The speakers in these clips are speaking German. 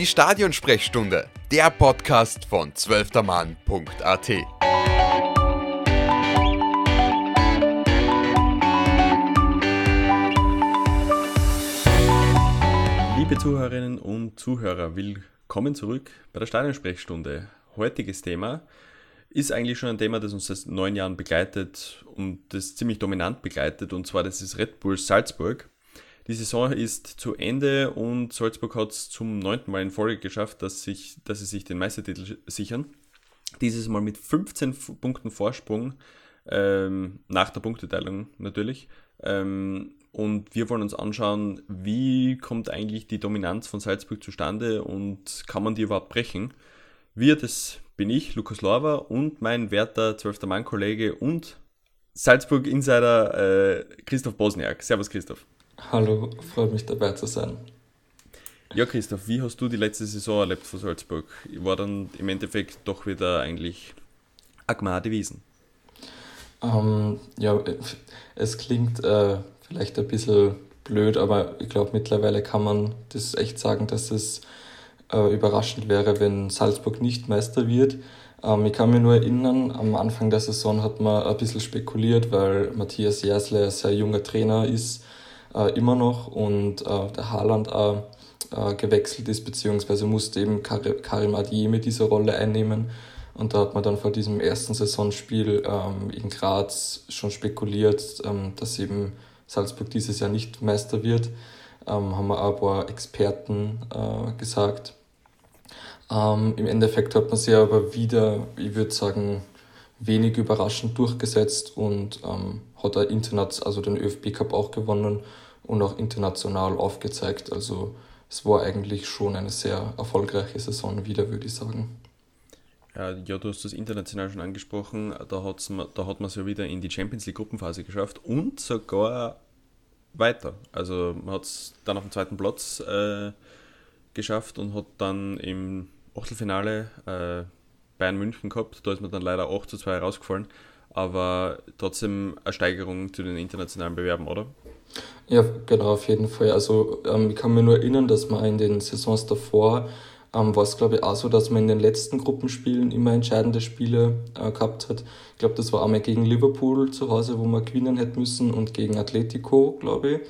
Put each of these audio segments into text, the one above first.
Die Stadionsprechstunde, der Podcast von zwölftermann.at. Liebe Zuhörerinnen und Zuhörer, willkommen zurück bei der Stadionsprechstunde. Heutiges Thema ist eigentlich schon ein Thema, das uns seit neun Jahren begleitet und das ziemlich dominant begleitet, und zwar das ist Red Bull Salzburg. Die Saison ist zu Ende und Salzburg hat es zum neunten Mal in Folge geschafft, dass, sich, dass sie sich den Meistertitel sichern. Dieses Mal mit 15 Punkten Vorsprung ähm, nach der Punkteteilung natürlich. Ähm, und wir wollen uns anschauen, wie kommt eigentlich die Dominanz von Salzburg zustande und kann man die überhaupt brechen? Wir, das bin ich, Lukas Lorber und mein werter 12. Mann-Kollege und Salzburg-Insider äh, Christoph Bosniak. Servus Christoph. Hallo, freut mich dabei zu sein. Ja, Christoph, wie hast du die letzte Saison erlebt von Salzburg? War dann im Endeffekt doch wieder eigentlich Agmade Wiesen? Ähm, ja, es klingt äh, vielleicht ein bisschen blöd, aber ich glaube, mittlerweile kann man das echt sagen, dass es äh, überraschend wäre, wenn Salzburg nicht Meister wird. Ähm, ich kann mich nur erinnern, am Anfang der Saison hat man ein bisschen spekuliert, weil Matthias Jäsle ein sehr junger Trainer ist äh, immer noch und äh, der Haaland auch äh, gewechselt ist, beziehungsweise musste eben Kar Karim Adiemi diese Rolle einnehmen. Und da hat man dann vor diesem ersten Saisonspiel ähm, in Graz schon spekuliert, ähm, dass eben Salzburg dieses Jahr nicht Meister wird. Ähm, haben wir aber Experten äh, gesagt. Ähm, Im Endeffekt hat man sich aber wieder, ich würde sagen, wenig überraschend durchgesetzt und ähm, hat er international, also den ÖFB Cup auch gewonnen und auch international aufgezeigt. Also es war eigentlich schon eine sehr erfolgreiche Saison wieder, würde ich sagen. Ja, du hast das international schon angesprochen. Da, hat's, da hat man es ja wieder in die Champions League Gruppenphase geschafft und sogar weiter. Also man hat es dann auf dem zweiten Platz äh, geschafft und hat dann im Achtelfinale äh, Bayern München gehabt. Da ist man dann leider 8 zu 2 rausgefallen. Aber trotzdem eine Steigerung zu den internationalen Bewerben, oder? Ja, genau, auf jeden Fall. Also ähm, ich kann mir nur erinnern, dass man in den Saisons davor ähm, war es, glaube ich, auch so, dass man in den letzten Gruppenspielen immer entscheidende Spiele äh, gehabt hat. Ich glaube, das war einmal gegen Liverpool zu Hause, wo man gewinnen hätte müssen und gegen Atletico, glaube ich,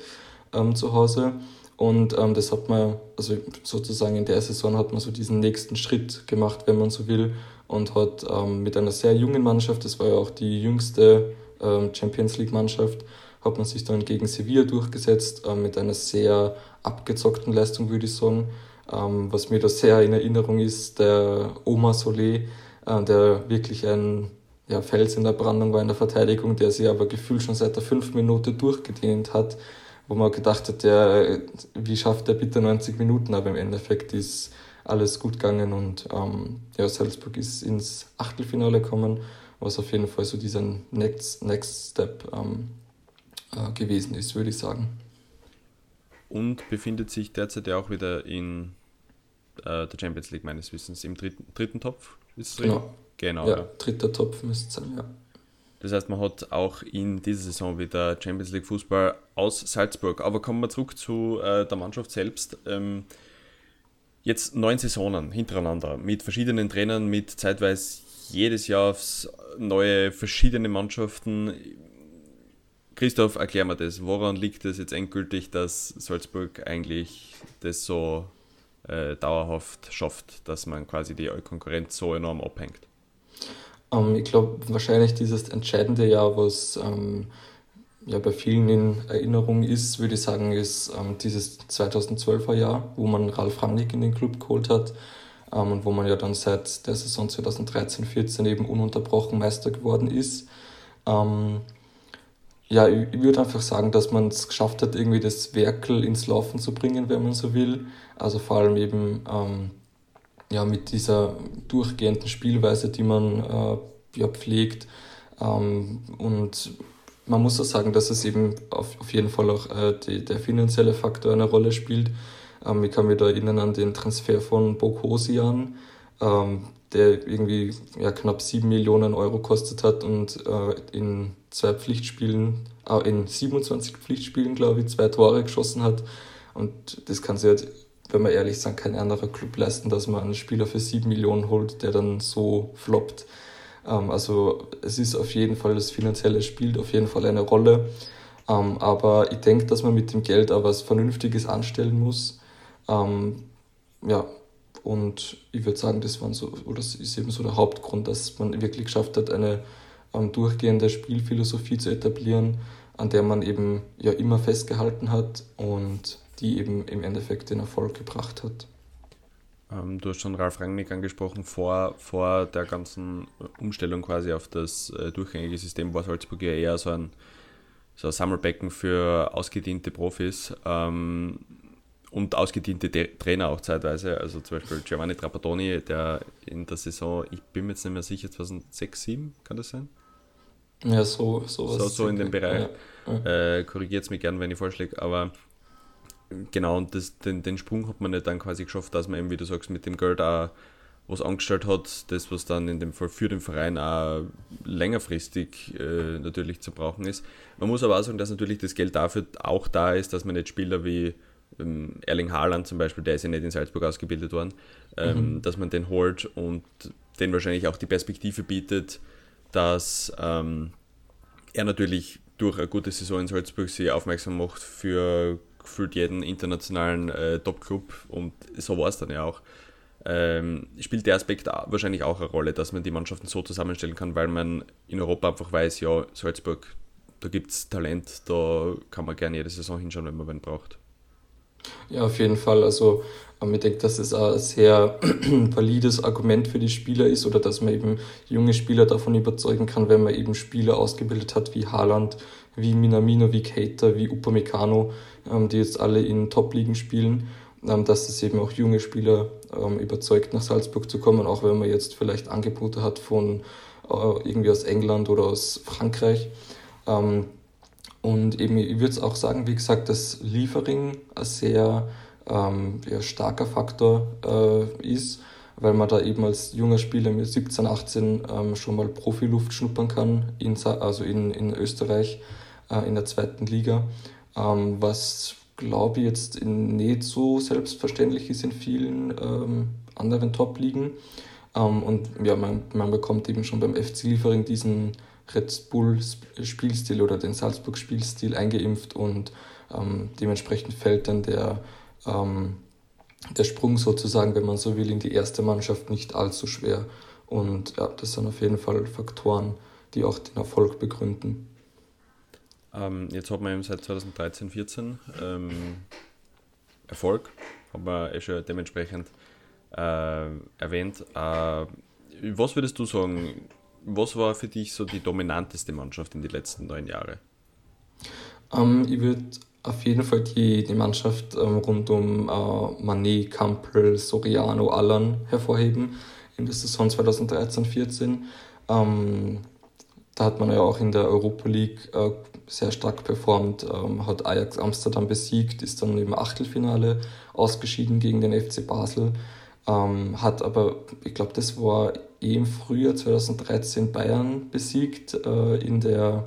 ähm, zu Hause. Und ähm, das hat man, also sozusagen in der Saison hat man so diesen nächsten Schritt gemacht, wenn man so will, und hat ähm, mit einer sehr jungen Mannschaft, das war ja auch die jüngste ähm, Champions League-Mannschaft, hat man sich dann gegen Sevilla durchgesetzt, äh, mit einer sehr abgezockten Leistung, würde ich sagen. Ähm, was mir da sehr in Erinnerung ist, der Oma Solé, äh, der wirklich ein ja, Fels in der Brandung war in der Verteidigung, der sich aber gefühlt schon seit der fünf Minute durchgedehnt hat, wo man gedacht hat, der, wie schafft er bitte 90 Minuten, aber im Endeffekt ist alles gut gegangen und ähm, ja, Salzburg ist ins Achtelfinale gekommen, was auf jeden Fall so dieser Next, Next Step ähm, äh, gewesen ist, würde ich sagen. Und befindet sich derzeit ja auch wieder in äh, der Champions League meines Wissens im dritten, dritten Topf. Ist es genau. Genau. Ja, ja, dritter Topf müsste es sein, ja. Das heißt, man hat auch in dieser Saison wieder Champions League Fußball aus Salzburg. Aber kommen wir zurück zu äh, der Mannschaft selbst. Ähm, jetzt neun Saisonen hintereinander mit verschiedenen Trainern, mit zeitweise jedes Jahr aufs neue verschiedene Mannschaften. Christoph, erklär mir das. Woran liegt es jetzt endgültig, dass Salzburg eigentlich das so äh, dauerhaft schafft, dass man quasi die Konkurrenz so enorm abhängt? Um, ähm, ich glaube, wahrscheinlich dieses entscheidende Jahr, was ähm, ja bei vielen in Erinnerung ist, würde ich sagen, ist ähm, dieses 2012er Jahr, wo man Ralf Rangnick in den Club geholt hat ähm, und wo man ja dann seit der Saison 2013-14 eben ununterbrochen Meister geworden ist. Ähm, ja, ich würde einfach sagen, dass man es geschafft hat, irgendwie das Werkel ins Laufen zu bringen, wenn man so will. Also vor allem eben ähm, ja, mit dieser durchgehenden Spielweise, die man äh, ja, pflegt. Ähm, und man muss auch sagen, dass es eben auf, auf jeden Fall auch äh, die, der finanzielle Faktor eine Rolle spielt. Ähm, ich kann mich da erinnern an den Transfer von Bokosian, ähm, der irgendwie ja, knapp 7 Millionen Euro kostet hat und äh, in zwei Pflichtspielen, äh, in 27 Pflichtspielen, glaube ich, zwei Tore geschossen hat. Und das kann sich halt wenn wir ehrlich sind, kein anderer Club leisten, dass man einen Spieler für 7 Millionen holt, der dann so floppt. Ähm, also es ist auf jeden Fall, das Finanzielle spielt auf jeden Fall eine Rolle. Ähm, aber ich denke, dass man mit dem Geld auch was Vernünftiges anstellen muss. Ähm, ja, und ich würde sagen, das, waren so, oder das ist eben so der Hauptgrund, dass man wirklich geschafft hat, eine durchgehende Spielphilosophie zu etablieren, an der man eben ja immer festgehalten hat und die eben im Endeffekt den Erfolg gebracht hat. Ähm, du hast schon Ralf Rangnick angesprochen, vor, vor der ganzen Umstellung quasi auf das äh, durchgängige System war Salzburg ja eher so ein, so ein Sammelbecken für ausgediente Profis. Ähm, und ausgediente Trainer auch zeitweise. Also zum Beispiel Giovanni Trapattoni, der in der Saison, ich bin mir jetzt nicht mehr sicher, 2006, 2007, kann das sein? Ja, so, sowas. So, so in dem Bereich. Ja, ja. Äh, Korrigiert es mich gern, wenn ich vorschläge, aber genau, und das, den, den Sprung hat man nicht dann quasi geschafft, dass man eben, wie du sagst, mit dem Geld auch was angestellt hat, das, was dann in dem Fall für den Verein auch längerfristig äh, natürlich zu brauchen ist. Man muss aber auch sagen, dass natürlich das Geld dafür auch da ist, dass man nicht Spieler wie ähm, Erling Haaland zum Beispiel, der ist ja nicht in Salzburg ausgebildet worden, ähm, mhm. dass man den holt und den wahrscheinlich auch die Perspektive bietet, dass ähm, er natürlich durch eine gute Saison in Salzburg sich aufmerksam macht für gefühlt jeden internationalen äh, Top-Club und so war es dann ja auch. Ähm, spielt der Aspekt wahrscheinlich auch eine Rolle, dass man die Mannschaften so zusammenstellen kann, weil man in Europa einfach weiß, ja, Salzburg, da gibt es Talent, da kann man gerne jede Saison hinschauen, wenn man wen braucht. Ja, auf jeden Fall. Also ich denke, dass es ein sehr valides Argument für die Spieler ist oder dass man eben junge Spieler davon überzeugen kann, wenn man eben Spieler ausgebildet hat wie Haaland, wie Minamino, wie Keita, wie Upamecano, die jetzt alle in Top-Ligen spielen, ähm, dass es eben auch junge Spieler überzeugt, nach Salzburg zu kommen, auch wenn man jetzt vielleicht Angebote hat von äh, irgendwie aus England oder aus Frankreich. Und eben, ich würde auch sagen, wie gesagt, dass Liefering ein sehr ähm, ja, starker Faktor äh, ist, weil man da eben als junger Spieler mit 17, 18 ähm, schon mal Profiluft schnuppern kann, in, also in, in Österreich äh, in der zweiten Liga, ähm, was glaube ich jetzt nicht so selbstverständlich ist in vielen ähm, anderen Top-Ligen. Ähm, und ja, man, man bekommt eben schon beim FC Liefering diesen Red Bull Spielstil oder den Salzburg Spielstil eingeimpft und ähm, dementsprechend fällt dann der, ähm, der Sprung sozusagen, wenn man so will, in die erste Mannschaft nicht allzu schwer. Und ja, das sind auf jeden Fall Faktoren, die auch den Erfolg begründen. Ähm, jetzt hat man eben seit 2013, 14 ähm, Erfolg, haben wir eh schon dementsprechend äh, erwähnt. Äh, was würdest du sagen, was war für dich so die dominanteste Mannschaft in den letzten neun Jahren? Ähm, ich würde auf jeden Fall die, die Mannschaft ähm, rund um äh, Manet, Campbell, Soriano, Allan hervorheben in der Saison 2013-14. Ähm, da hat man ja auch in der Europa League äh, sehr stark performt, ähm, hat Ajax Amsterdam besiegt, ist dann im Achtelfinale ausgeschieden gegen den FC Basel, ähm, hat aber, ich glaube, das war eh im Frühjahr 2013 Bayern besiegt äh, in der,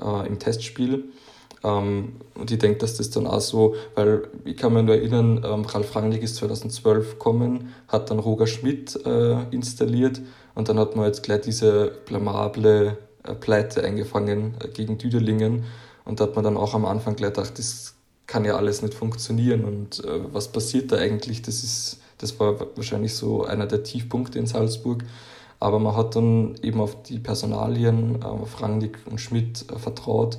äh, im Testspiel. Ähm, und ich denke, dass das dann auch so, weil ich kann mich nur erinnern, ähm, Ralf Rangnick ist 2012 gekommen, hat dann Roger Schmidt äh, installiert und dann hat man jetzt gleich diese blamable Pleite eingefangen äh, gegen Düdelingen. Und da hat man dann auch am Anfang gleich gedacht, das kann ja alles nicht funktionieren. Und äh, was passiert da eigentlich, das ist das war wahrscheinlich so einer der Tiefpunkte in Salzburg. Aber man hat dann eben auf die Personalien, äh, auf Rangnick und Schmidt äh, vertraut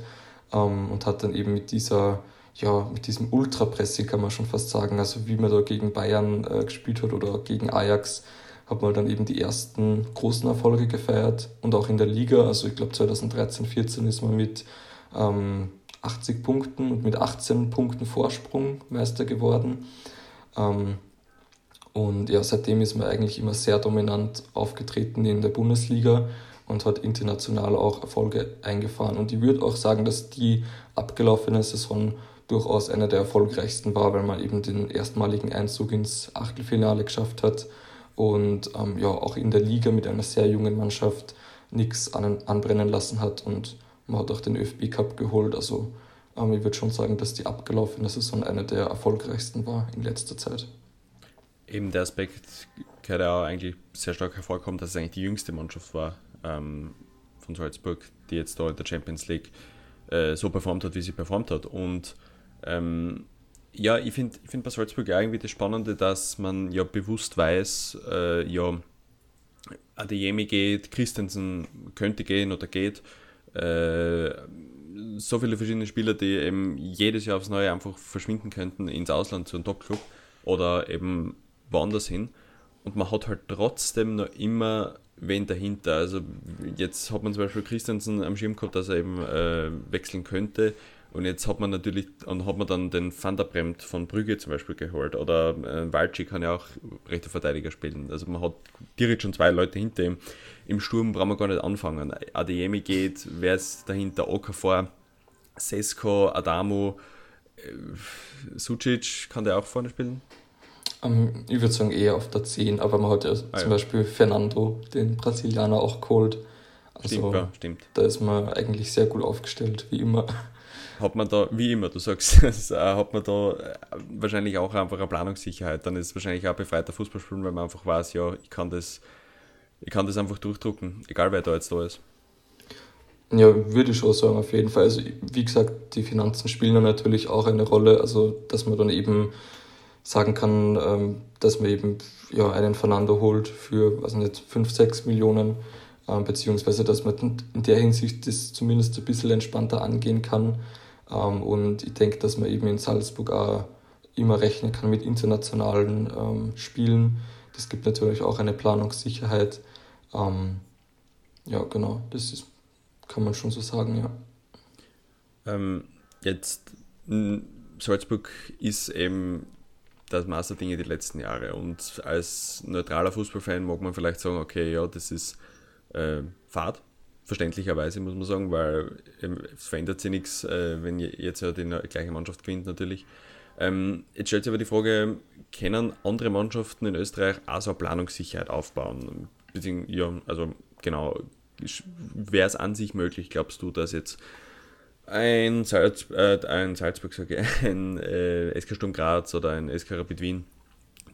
ähm, und hat dann eben mit dieser, ja, mit diesem Ultrapressing kann man schon fast sagen, also wie man da gegen Bayern äh, gespielt hat oder gegen Ajax, hat man dann eben die ersten großen Erfolge gefeiert und auch in der Liga, also ich glaube 2013, 14 ist man mit ähm, 80 Punkten und mit 18 Punkten Vorsprung Meister geworden. Ähm, und ja, seitdem ist man eigentlich immer sehr dominant aufgetreten in der Bundesliga und hat international auch Erfolge eingefahren. Und ich würde auch sagen, dass die abgelaufene Saison durchaus eine der erfolgreichsten war, weil man eben den erstmaligen Einzug ins Achtelfinale geschafft hat und ähm, ja auch in der Liga mit einer sehr jungen Mannschaft nichts an, anbrennen lassen hat und man hat auch den ÖFB Cup geholt. Also Ähm, ich würde schon sagen, dass die abgelaufene Saison eine der erfolgreichsten war in letzter Zeit. Eben der Aspekt ja auch eigentlich sehr stark hervorkommen, dass es eigentlich die jüngste Mannschaft war ähm, von Salzburg, die jetzt da in der Champions League äh, so performt hat, wie sie performt hat. Und ähm, ja, ich finde ich find bei Salzburg ja irgendwie das Spannende, dass man ja bewusst weiß, äh, ja, Adeyemi geht, Christensen könnte gehen oder geht. Äh, so viele verschiedene Spieler, die eben jedes Jahr aufs Neue einfach verschwinden könnten ins Ausland zu einem Top-Club oder eben woanders hin. Und man hat halt trotzdem noch immer wen dahinter. Also jetzt hat man zum Beispiel Christensen am Schirm gehabt, dass er eben äh, wechseln könnte. Und jetzt hat man natürlich, und hat man dann den Van der Bremt von Brügge zum Beispiel geholt. Oder äh, Walci kann ja auch rechter Verteidiger spielen. Also man hat direkt schon zwei Leute hinter ihm. Im Sturm brauchen wir gar nicht anfangen. Adeyemi geht, wer ist dahinter? Okafor, Sesko, Adamu, äh, Sucic, kann der auch vorne spielen? Um, ähm, ich würde sagen eher auf der 10, aber man hat ja ah, zum ja. Beispiel Fernando, den Brasilianer, auch geholt. Also stimmt, ja, stimmt. Da ist man eigentlich sehr gut aufgestellt, wie immer hat man da, wie immer, du sagst, hat man da äh, wahrscheinlich auch einfach eine Planungssicherheit. Dann ist es wahrscheinlich auch befreiter Fußballspielen, weil man einfach weiß, ja, ich kann das, ich kann das einfach durchdrucken, egal wer da jetzt da ist. Ja, würde ich schon sagen, auf jeden Fall. Also, wie gesagt, die Finanzen spielen da natürlich auch eine Rolle. Also, dass man dann eben sagen kann, ähm, dass man eben ja, einen Fernando holt für, also nicht, 5, 6 Millionen, ähm, beziehungsweise dass man in der Hinsicht das zumindest ein bisschen entspannter angehen kann. Ähm, und ich denke, dass man eben in Salzburg auch immer rechnen kann mit internationalen ähm, Spielen. Das gibt natürlich auch eine Planungssicherheit. Ähm, ja, genau, das ist, kann man schon so sagen, ja. Ähm, jetzt, Salzburg ist eben das Maß der Dinge die letzten Jahre. Und als neutraler Fußballfan mag man vielleicht sagen, okay, ja, das ist äh, Fahrt, verständlicherweise muss man sagen, weil ähm, es verändert sich nichts, äh, wenn jetzt ja die gleiche Mannschaft gewinnt natürlich. Ähm, jetzt stellt sich aber die Frage, können andere Mannschaften in Österreich auch so eine Planungssicherheit aufbauen? Ja, also genau, wäre es an sich möglich, glaubst du, dass jetzt ein, Salz, äh, ein Salzburg, sage ich, ein äh, SK Sturm Graz oder ein SK Rapid Wien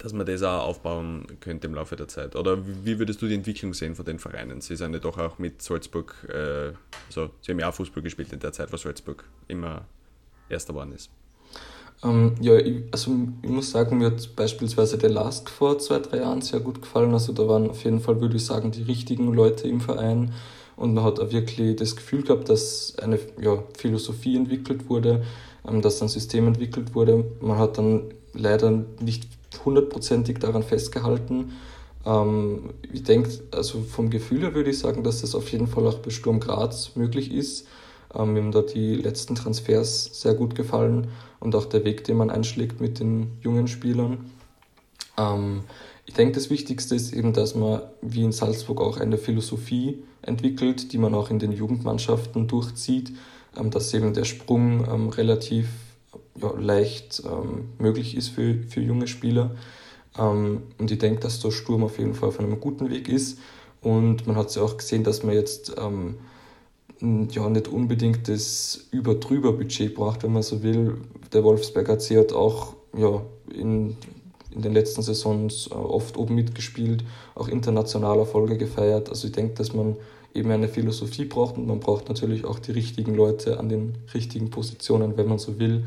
dass man das auch aufbauen könnte im Laufe der Zeit? Oder wie würdest du die Entwicklung sehen von den Vereinen? Sie sind ja doch auch mit Salzburg, äh, also sie haben ja auch Fußball gespielt in der Zeit, wo Salzburg immer Erster geworden ist. Ähm, ja, ich, also ich muss sagen, mir hat beispielsweise der Last vor zwei, drei Jahren sehr gut gefallen. Also da waren auf jeden Fall, würde ich sagen, die richtigen Leute im Verein. Und man hat auch wirklich das Gefühl gehabt, dass eine ja, Philosophie entwickelt wurde, ähm, dass ein System entwickelt wurde. Man hat dann leider nicht hundertprozentig daran festgehalten. Ähm, ich denke, also vom Gefühl her würde ich sagen, dass das auf jeden Fall auch bei Sturm Graz möglich ist. Ähm, mir haben da die letzten Transfers sehr gut gefallen und auch der Weg, den man einschlägt mit den jungen Spielern. Ähm, ich denke, das Wichtigste ist eben, dass man wie in Salzburg auch eine Philosophie entwickelt, die man auch in den Jugendmannschaften durchzieht, ähm, dass eben der Sprung ähm, relativ ja, leicht ähm, möglich ist für, für junge Spieler. Ähm, und ich denke, dass der Sturm auf jeden Fall auf einem guten Weg ist. Und man hat ja auch gesehen, dass man jetzt ähm, ja nicht unbedingt das Über-Drüber-Budget braucht, wenn man so will. Der Wolfsberg AC hat auch ja, in, in den letzten Saisons äh, oft oben mitgespielt, auch international Erfolge gefeiert. Also ich denke, dass man eben eine Philosophie braucht und man braucht natürlich auch die richtigen Leute an den richtigen Positionen, wenn man so will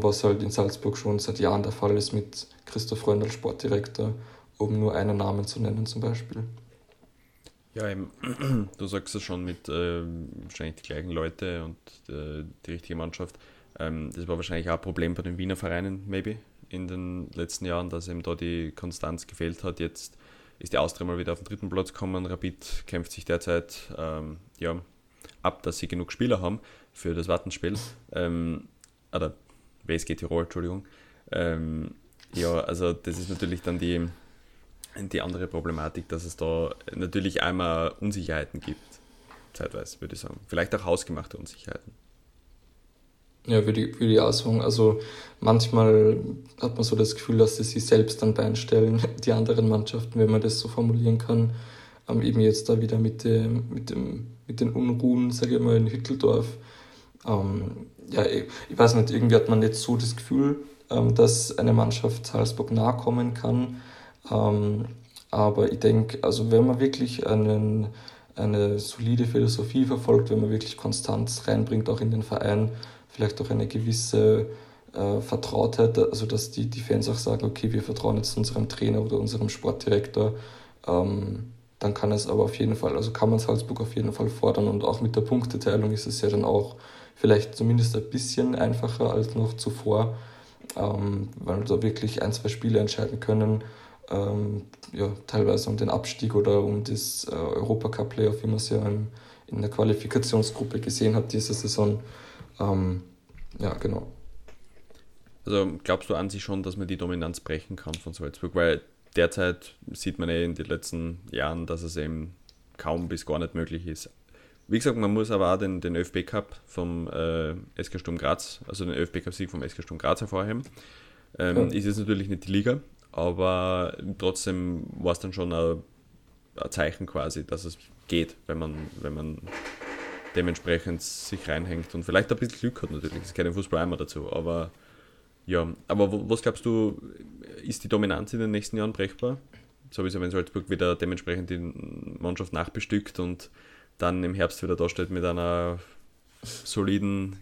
was halt in Salzburg schon seit Jahren der Fall ist mit Christoph als Sportdirektor, um nur einen Namen zu nennen zum Beispiel. Ja, eben, du sagst es schon mit äh, wahrscheinlich die gleichen Leute und äh, die richtige Mannschaft. Ähm, das war wahrscheinlich auch ein Problem bei den Wiener Vereinen, maybe, in den letzten Jahren, dass eben da die Konstanz gefehlt hat. Jetzt ist die Austria mal wieder auf den dritten Platz gekommen. Rapid kämpft sich derzeit ähm, ja, ab, dass sie genug Spieler haben für das Wartenspiel. Ähm, oder WSG Tirol, Entschuldigung. Ähm, ja, also das ist natürlich dann die, die andere Problematik, dass es da natürlich einmal Unsicherheiten gibt, zeitweise würde ich sagen. Vielleicht auch hausgemachte Unsicherheiten. Ja, würde ich, würde ich auch sagen. Also manchmal hat man so das Gefühl, dass sie sich selbst dann beinstellen, die anderen Mannschaften, wenn man das so formulieren kann. Ähm, eben jetzt da wieder mit, dem, mit, dem, mit den Unruhen, sage ich mal, in Hütteldorf ähm, ja, ich, ich, weiß nicht, irgendwie hat man nicht so das Gefühl, ähm, dass eine Mannschaft Salzburg nahe kommen kann. Ähm, aber ich denke, also wenn man wirklich einen, eine solide Philosophie verfolgt, wenn man wirklich Konstanz reinbringt, auch in den Verein, vielleicht auch eine gewisse äh, Vertrautheit, also dass die, die Fans auch sagen, okay, wir vertrauen jetzt unserem Trainer oder unserem Sportdirektor, ähm, dann kann es aber auf jeden Fall, also kann man Salzburg auf jeden Fall fordern und auch mit der Punkteteilung ist es ja dann auch vielleicht zumindest ein bisschen einfacher als noch zuvor, ähm, weil wir da wirklich ein, zwei Spiele entscheiden können, ähm, ja, teilweise um den Abstieg oder um das äh, Europacup-Playoff, wie man es ja in, in der Qualifikationsgruppe gesehen hat diese Saison. Ähm, ja, genau. Also glaubst du an sich schon, dass man die Dominanz brechen kann von Salzburg? Weil derzeit sieht man eh in den letzten Jahren, dass es eben kaum bis gar nicht möglich ist. Wie gesagt, man muss aber auch den, den ÖFB Cup vom äh, SK Sturm Graz, also den ÖFB Cup Sieg vom SK Sturm Graz hervorheben. Ähm, ja. Ist jetzt natürlich nicht die Liga, aber trotzdem war es dann schon ein, ein, Zeichen quasi, dass es geht, wenn man, wenn man dementsprechend sich reinhängt und vielleicht ein bisschen Glück hat natürlich. Es im Fußball einmal dazu, aber ja, aber was glaubst du, ist die Dominanz in den nächsten Jahren brechbar? Sowieso, wenn Salzburg wieder dementsprechend die Mannschaft nachbestückt und dann im Herbst wieder da steht mit einer soliden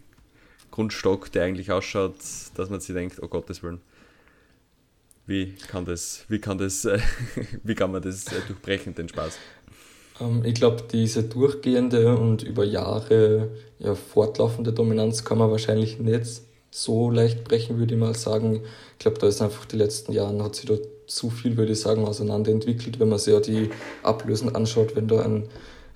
Grundstock, der eigentlich ausschaut, dass man sich denkt, oh Gottes Willen, wie kann das, wie kann das, wie kann man das durchbrechen, den Spaß? Ähm, ich glaube, diese durchgehende und über Jahre ja, fortlaufende Dominanz kann man wahrscheinlich nicht so leicht brechen, würde ich mal sagen. Ich glaube, da ist einfach die letzten Jahre hat sich da zu viel, würde ich sagen, auseinanderentwickelt, wenn man sich ja die Ablösen anschaut, wenn da ein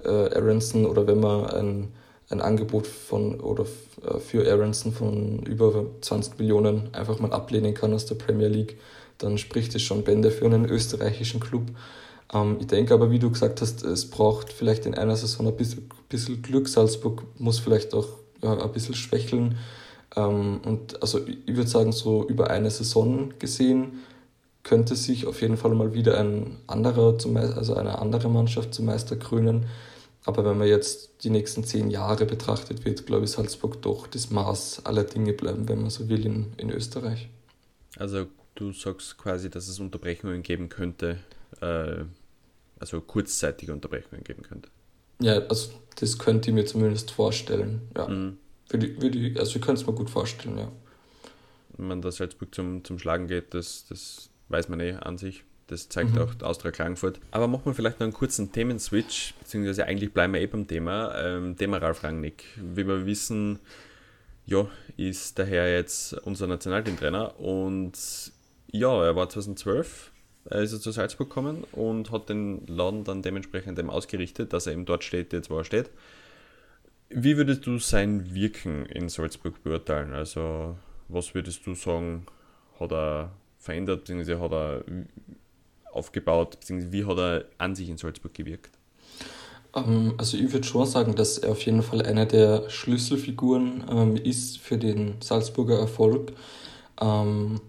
äh, Aronson oder wenn man ein, ein Angebot von oder äh, für Aronson von über 20 Millionen einfach mal ablehnen kann aus der Premier League, dann spricht es schon Bände für einen österreichischen Club. Ähm, ich denke aber, wie du gesagt hast, es braucht vielleicht in einer Saison ein bisschen, bisschen Glück. Salzburg muss vielleicht auch ja, ein bisschen schwächeln ähm, und also ich würde sagen, so über eine Saison gesehen könnte sich auf jeden Fall mal wieder ein anderer, also eine andere Mannschaft zum Meister krönen. Aber wenn man jetzt die nächsten zehn Jahre betrachtet, wird, glaube ich, Salzburg doch das Maß aller Dinge bleiben, wenn man so will, in, in Österreich. Also du sagst quasi, dass es Unterbrechungen geben könnte, äh, also kurzzeitige Unterbrechungen geben könnte. Ja, also das könnte ich mir zumindest vorstellen, ja. Mhm. Würde, würde, also ich könnte es mir gut vorstellen, ja. Wenn man da Salzburg zum, zum Schlagen geht, das, das weiß man eh an sich. Das zeigt mhm. auch Austria Klagenfurt. Aber machen wir vielleicht noch einen kurzen Themenswitch, beziehungsweise eigentlich bleiben wir eh beim Thema. Ähm, Thema Ralf Rangnick. Wie wir wissen, ja, ist daher jetzt unser Nationalteamtrainer und ja, er war 2012, er ist er zu Salzburg gekommen und hat den Laden dann dementsprechend eben ausgerichtet, dass er eben dort steht, jetzt wo er steht. Wie würdest du sein Wirken in Salzburg beurteilen? Also, was würdest du sagen, hat er verändert, beziehungsweise hat er aufgebaut, beziehungsweise wie hat er an sich in Salzburg gewirkt? Ähm, also ich würde schon sagen, dass er auf jeden Fall eine der Schlüsselfiguren ähm, ist für den Salzburger Erfolg. Ähm,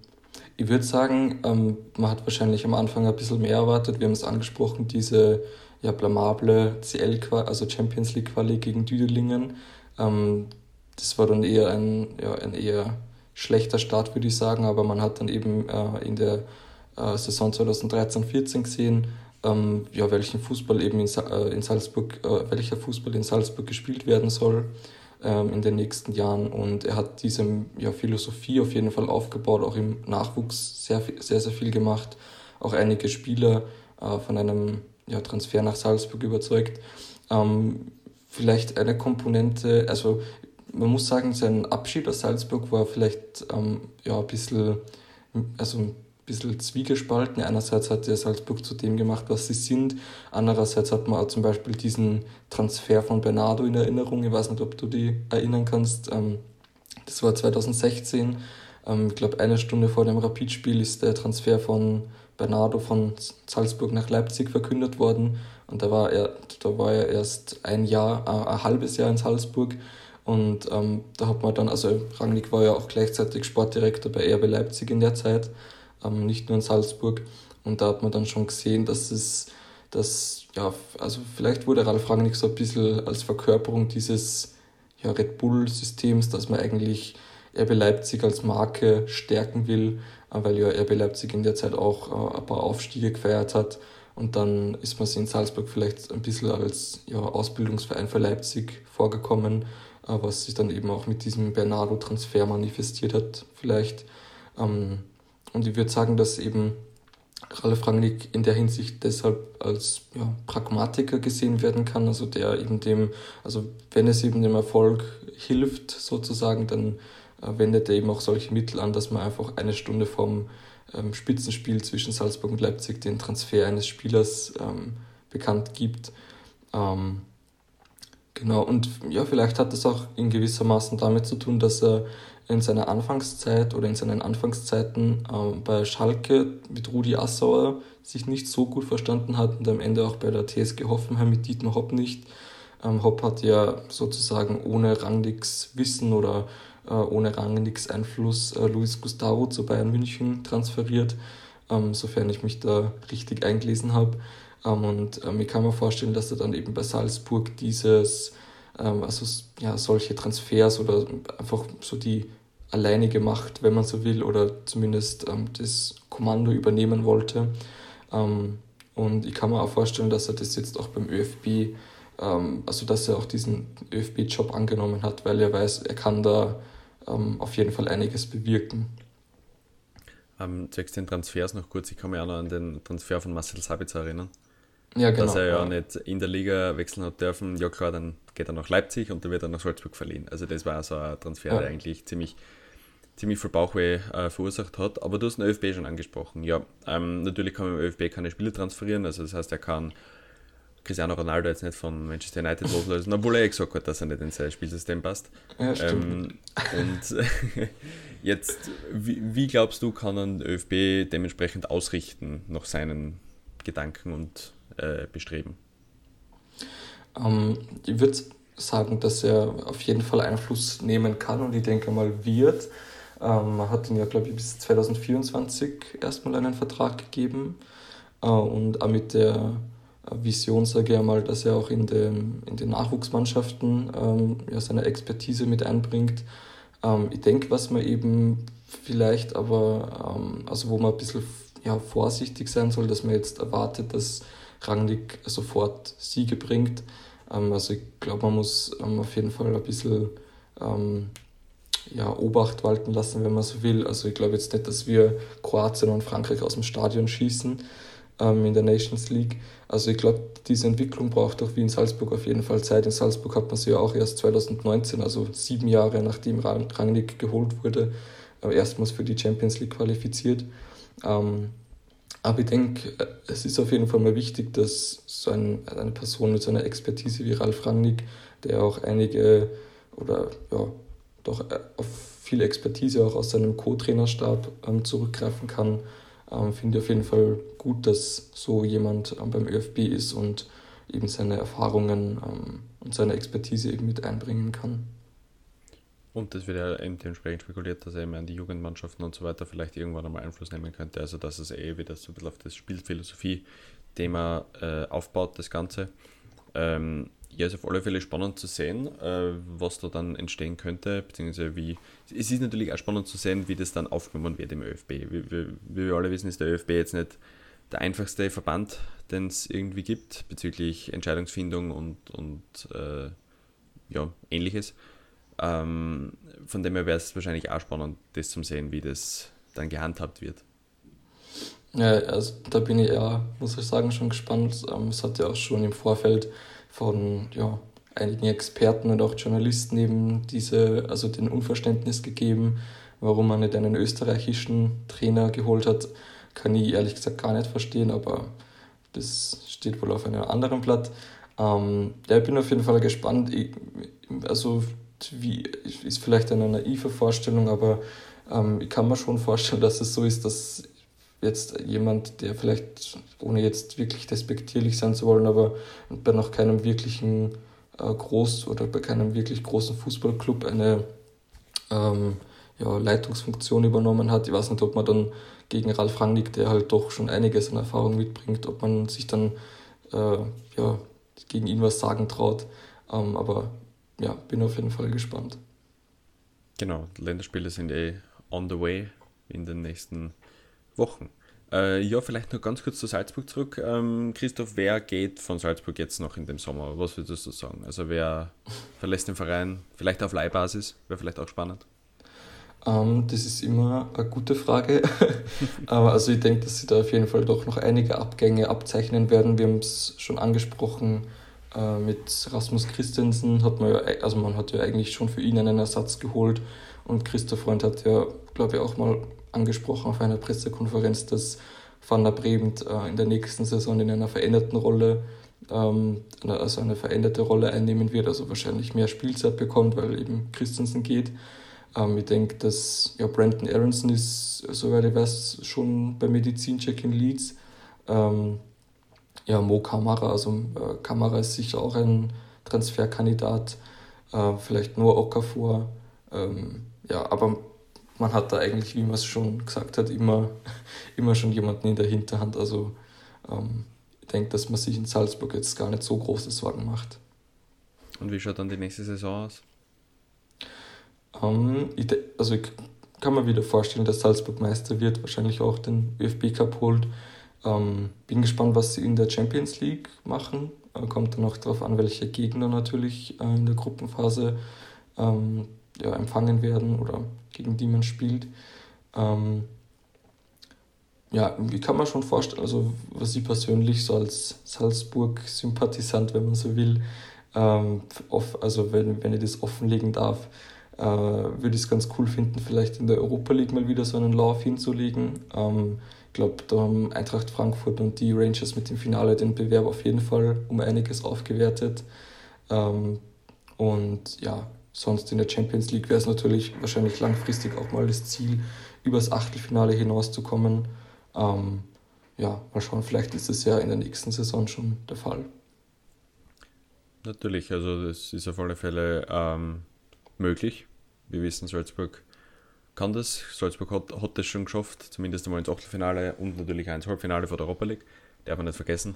ich würde sagen, ähm, man hat wahrscheinlich am Anfang ein bisschen mehr erwartet. Wir haben es angesprochen, diese ja, blamable CL, also Champions League Quali gegen Düdelingen. Ähm, das war dann eher ein, ja, ein eher schlechter Start, würde ich sagen, aber man hat dann eben äh, in der äh, Saison 2013-14 gesehen, ähm, ja, welchen Fußball eben in, äh, in Salzburg, äh, welcher Fußball in Salzburg gespielt werden soll ähm, in den nächsten Jahren. Und er hat diese ja, Philosophie auf jeden Fall aufgebaut, auch im Nachwuchs sehr, sehr, sehr viel gemacht. Auch einige Spieler äh, von einem ja, Transfer nach Salzburg überzeugt. Ähm, vielleicht eine Komponente, also man muss sagen, sein Abschied aus Salzburg war vielleicht ähm, ja, ein bisschen, also bisschen zwiegespalten. Einerseits hat er Salzburg zu dem gemacht, was sie sind. Andererseits hat man auch zum Beispiel diesen Transfer von Bernardo in Erinnerung. Ich weiß nicht, ob du die erinnern kannst. Ähm, das war 2016. Ähm, ich glaube, eine Stunde vor dem Rapidspiel ist der Transfer von Bernardo von Salzburg nach Leipzig verkündet worden. Und da war er, da war er erst ein Jahr, äh, ein halbes Jahr in Salzburg. Und ähm, da hat man dann, also Rangnick war ja auch gleichzeitig Sportdirektor bei RB Leipzig in der Zeit, ähm, nicht nur in Salzburg. Und da hat man dann schon gesehen, dass es, dass, ja, also vielleicht wurde Ralf Rangnick so ein bisschen als Verkörperung dieses ja, Red Bull-Systems, dass man eigentlich RB Leipzig als Marke stärken will, äh, weil ja RB Leipzig in der Zeit auch äh, ein paar Aufstiege gefeiert hat. Und dann ist man in Salzburg vielleicht ein bisschen als ja, Ausbildungsverein für Leipzig vorgekommen, äh, was sich dann eben auch mit diesem Bernardo-Transfer manifestiert hat, vielleicht. Ähm, und ich würde sagen, dass eben Ralf Rangnick in der Hinsicht deshalb als ja, Pragmatiker gesehen werden kann, also der eben dem, also wenn es eben dem Erfolg hilft sozusagen, dann äh, wendet er eben auch solche Mittel an, dass man einfach eine Stunde vom ähm, Spitzenspiel zwischen Salzburg und Leipzig den Transfer eines Spielers ähm, bekannt gibt. Ähm, genau, und ja, vielleicht hat das auch in gewisser Maßen damit zu tun, dass er in seiner Anfangszeit oder in seinen Anfangszeiten äh, bei Schalke mit Rudi Assauer sich nicht so gut verstanden hat und am Ende auch bei der TSG Hoffenheim mit Dietmar Hopp nicht. Ähm, Hopp hat ja sozusagen ohne Rangnicks Wissen oder äh, ohne Rangnicks Einfluss äh, Luis Gustavo zu Bayern München transferiert, ähm, sofern ich mich da richtig eingelesen habe. Ähm, und ähm, ich kann mir vorstellen, dass er dann eben bei Salzburg dieses also ja, solche Transfers oder einfach so die alleinige Macht, wenn man so will, oder zumindest ähm, das Kommando übernehmen wollte. Ähm, und ich kann mir auch vorstellen, dass er das jetzt auch beim ÖFB, ähm, also dass er auch diesen ÖFB-Job angenommen hat, weil er weiß, er kann da ähm, auf jeden Fall einiges bewirken. Ähm, zwecks den Transfers noch kurz, ich kann mich auch noch an den Transfer von Marcel Sabitzer erinnern. Ja, genau. Dass er ja, ja, nicht in der Liga wechseln hat dürfen. Ja klar, dann geht er nach Leipzig und dann wird er nach Salzburg verliehen. Also das war so ein Transfer, ja. der eigentlich ziemlich, ziemlich viel Bauchweh äh, verursacht hat. Aber du hast den ÖFB schon angesprochen. Ja, ähm, natürlich kann man im ÖFB keine Spieler transferieren. Also das heißt, er kann Cristiano Ronaldo jetzt nicht von Manchester United loslösen, obwohl er eh gesagt hat, dass er nicht in sein Spielsystem passt. Ja, ähm, und jetzt, wie, wie, glaubst du, kann ein ÖFB dementsprechend ausrichten nach seinen Gedanken und äh, bestreben? Ähm, ich würde sagen, dass er auf jeden Fall Einfluss nehmen kann und ich denke mal wird. Ähm, man hat ihn ja, glaube ich, bis 2024 erstmal einen Vertrag gegeben äh, und auch mit der Vision, sage ich einmal, dass er auch in den, in den Nachwuchsmannschaften ähm, ja, seine Expertise mit einbringt. Ähm, ich denke, was man eben vielleicht aber, ähm, also wo man ein bisschen ja, vorsichtig sein soll, dass man jetzt erwartet, dass Rangnick sofort Siege bringt. Ähm, also ich glaube, man muss ähm, auf jeden Fall ein bisschen ähm, ja, Obacht walten lassen, wenn man so will. Also ich glaube jetzt nicht, dass wir Kroatien und Frankreich aus dem Stadion schießen in der Nations League. Also ich glaube, diese Entwicklung braucht auch wie in Salzburg auf jeden Fall Zeit. In Salzburg hat man sie ja auch erst 2019, also sieben Jahre nachdem Rangnick geholt wurde, äh, erstmals für die Champions League qualifiziert. Ähm, aber ich denke, es ist auf jeden Fall mal wichtig, dass so ein, eine Person mit so einer Expertise wie Ralf Rangnick, der auch einige oder ja, doch äh, auf viel Expertise auch aus seinem Co-Trainerstab ähm, zurückgreifen kann, ähm, finde ich auf jeden Fall gut, dass so jemand ähm, beim ÖFB ist und eben seine Erfahrungen ähm, und seine Expertise eben mit einbringen kann. Und das wird ja eben dementsprechend spekuliert, dass er eben an die Jugendmannschaften und so weiter vielleicht irgendwann einmal Einfluss nehmen könnte. Also dass es eh wieder so ein bisschen auf das Spielphilosophie-Thema äh, aufbaut, das Ganze. Ähm, ja, ist auf alle Fälle spannend zu sehen, äh, was da dann entstehen könnte, beziehungsweise wie. Es ist natürlich auch spannend zu sehen, wie das dann aufgenommen wird im ÖFB. Wie, wie, wie wir alle wissen, ist der ÖFB jetzt nicht der einfachste Verband, den es irgendwie gibt, bezüglich Entscheidungsfindung und, und äh, ja, ähnliches. Ähm, von dem her wäre es wahrscheinlich auch spannend, das zu sehen, wie das dann gehandhabt wird. Ja, also da bin ich ja, muss ich sagen, schon gespannt. Ähm, es hat ja auch schon im Vorfeld von ja, einigen Experten und auch Journalisten eben diese, also den Unverständnis gegeben, warum man nicht einen österreichischen Trainer geholt hat, kann ich ehrlich gesagt gar nicht verstehen, aber das steht wohl auf einem anderen Blatt. Ähm, ja, ich bin auf jeden Fall gespannt. Ich, also wie, ist vielleicht eine naive Vorstellung, aber ähm, ich kann mir schon vorstellen, dass es so ist, dass jetzt jemand, der vielleicht, ohne jetzt wirklich despektierlich sein zu wollen, aber bei noch keinem wirklichen äh, Groß- oder bei keinem wirklich großen Fußballclub eine ähm, ja, Leitungsfunktion übernommen hat. Ich weiß nicht, ob man dann gegen Ralf Rangnick, der halt doch schon einiges an Erfahrung mitbringt, ob man sich dann äh, ja, gegen ihn was sagen traut. Ähm, aber ja, bin auf jeden Fall gespannt. Genau, Länderspiele sind eh on the way in den nächsten Wochen. Äh, ja, vielleicht noch ganz kurz zu Salzburg zurück. Ähm, Christoph, wer geht von Salzburg jetzt noch in dem Sommer? Was würdest du sagen? Also wer verlässt den Verein? Vielleicht auf Leihbasis? Wäre vielleicht auch spannend. Ähm, das ist immer eine gute Frage. Aber also ich denke, dass sie da auf jeden Fall doch noch einige Abgänge abzeichnen werden. Wir haben es schon angesprochen äh, mit Rasmus Christensen hat man ja, also man hat ja eigentlich schon für ihn einen Ersatz geholt und Christoph Freund hat ja, glaube ich, auch mal angesprochen auf einer Pressekonferenz, dass Van der Bremt äh, in der nächsten Saison in einer veränderten Rolle, ähm, also eine veränderte Rolle einnehmen wird, also wahrscheinlich mehr Spielzeit bekommt, weil eben Christensen geht. Ähm, ich denke, dass ja, Brandon Aronson ist, soweit ich weiß, schon beim Medizincheck in Leeds. Ähm, ja, Mo Kamara, also äh, Kamara ist sicher auch ein Transferkandidat, äh, vielleicht nur Okafor. Ähm, ja, aber man hat da eigentlich, wie man es schon gesagt hat, immer, immer schon jemanden in der Hinterhand. Also ähm, ich denke, dass man sich in Salzburg jetzt gar nicht so große Sorgen macht. Und wie schaut dann die nächste Saison aus? Ähm, ich also ich kann mir wieder vorstellen, dass Salzburg Meister wird, wahrscheinlich auch den ÖFB Cup holt. Ähm, bin gespannt, was sie in der Champions League machen. Äh, kommt dann auch darauf an, welche Gegner natürlich äh, in der Gruppenphase ähm, ja, empfangen werden oder gegen die man spielt. Ähm, ja, wie kann man schon vorstellen, also was ich persönlich so als Salzburg-Sympathisant, wenn man so will, ähm, off, also wenn, wenn ich das offenlegen darf, äh, würde ich es ganz cool finden, vielleicht in der Europa League mal wieder so einen Lauf hinzulegen. Ähm, glaube, da haben Eintracht Frankfurt und die Rangers mit dem Finale den Bewerb auf jeden Fall um einiges aufgewertet. Ähm, und ja, sonst in der Champions League wäre es natürlich wahrscheinlich langfristig auch mal das Ziel, übers Achtelfinale hinauszukommen. Ähm, ja, mal schauen, vielleicht ist es ja in der nächsten Saison schon der Fall. Natürlich, also das ist auf alle Fälle ähm, möglich. Wir wissen, Salzburg kann das. Salzburg hat, hat das schon geschafft, zumindest einmal ins Achtelfinale und natürlich ins Halbfinale vor der Europa League. Darf man nicht vergessen.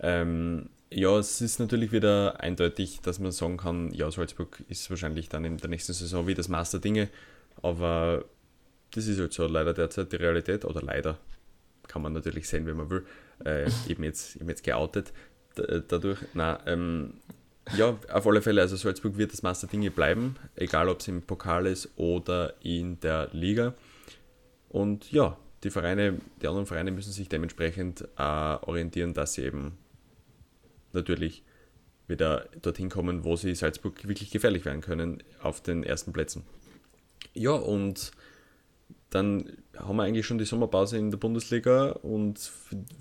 Ähm, ja, es ist natürlich wieder eindeutig, dass man sagen kann, ja, Salzburg ist wahrscheinlich dann in der nächsten Saison wie das Master Dinge, aber das ist halt so leider derzeit die Realität, oder leider, kann man natürlich sehen, wenn man will. Äh, eben jetzt, eben jetzt geoutet dadurch. Nein, ähm, ja, auf alle Fälle. Also Salzburg wird das Master Dinge bleiben, egal ob es im Pokal ist oder in der Liga. Und ja, die Vereine, die anderen Vereine müssen sich dementsprechend äh, orientieren, dass sie eben natürlich wieder dorthin kommen, wo sie Salzburg wirklich gefährlich werden können auf den ersten Plätzen. Ja, und dann haben wir eigentlich schon die Sommerpause in der Bundesliga und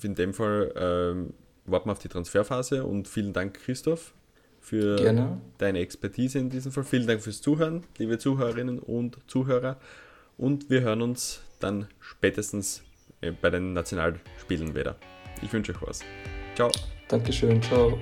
in dem Fall ähm, warten wir auf die Transferphase und vielen Dank, Christoph, für Gerne. deine Expertise in diesem Fall. Vielen Dank fürs Zuhören, liebe Zuhörerinnen und Zuhörer. Und wir hören uns dann spätestens äh, bei den Nationalspielen wieder. Ich wünsche euch was. Ciao. Dankeschön, ciao.